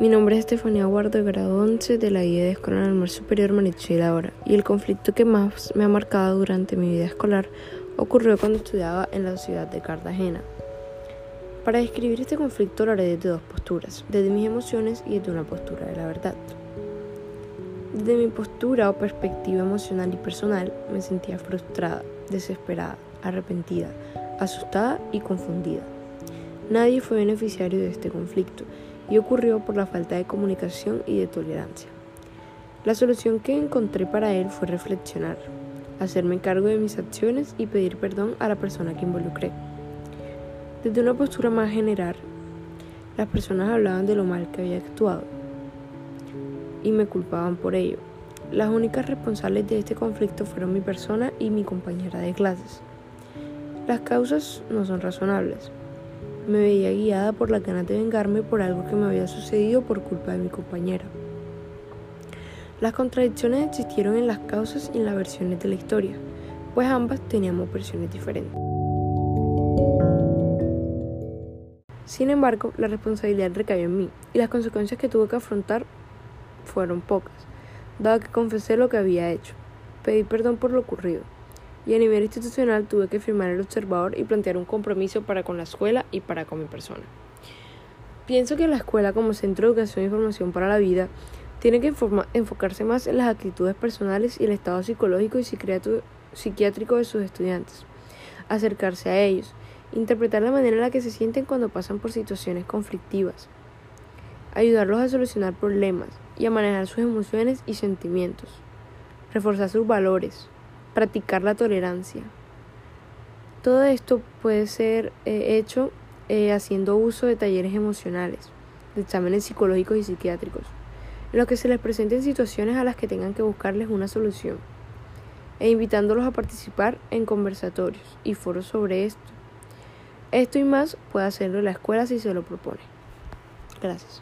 Mi nombre es Estefanía Guardo, grado 11 de la guía de Escuela Normal Superior Marichel Hora, y el conflicto que más me ha marcado durante mi vida escolar ocurrió cuando estudiaba en la ciudad de Cartagena. Para describir este conflicto lo haré desde dos posturas, desde mis emociones y desde una postura de la verdad. Desde mi postura o perspectiva emocional y personal me sentía frustrada, desesperada, arrepentida, asustada y confundida. Nadie fue beneficiario de este conflicto y ocurrió por la falta de comunicación y de tolerancia. La solución que encontré para él fue reflexionar, hacerme cargo de mis acciones y pedir perdón a la persona que involucré. Desde una postura más general, las personas hablaban de lo mal que había actuado y me culpaban por ello. Las únicas responsables de este conflicto fueron mi persona y mi compañera de clases. Las causas no son razonables, me veía guiada por la ganas de vengarme por algo que me había sucedido por culpa de mi compañera. Las contradicciones existieron en las causas y en las versiones de la historia, pues ambas teníamos versiones diferentes. Sin embargo, la responsabilidad recayó en mí y las consecuencias que tuve que afrontar fueron pocas, dado que confesé lo que había hecho. Pedí perdón por lo ocurrido y a nivel institucional tuve que firmar el observador y plantear un compromiso para con la escuela y para con mi persona. Pienso que la escuela como centro de educación y formación para la vida tiene que enfocarse más en las actitudes personales y el estado psicológico y psiquiátrico de sus estudiantes, acercarse a ellos, interpretar la manera en la que se sienten cuando pasan por situaciones conflictivas, ayudarlos a solucionar problemas y a manejar sus emociones y sentimientos, reforzar sus valores, practicar la tolerancia. Todo esto puede ser eh, hecho eh, haciendo uso de talleres emocionales, de exámenes psicológicos y psiquiátricos, en los que se les presenten situaciones a las que tengan que buscarles una solución, e invitándolos a participar en conversatorios y foros sobre esto. Esto y más puede hacerlo la escuela si se lo propone. Gracias.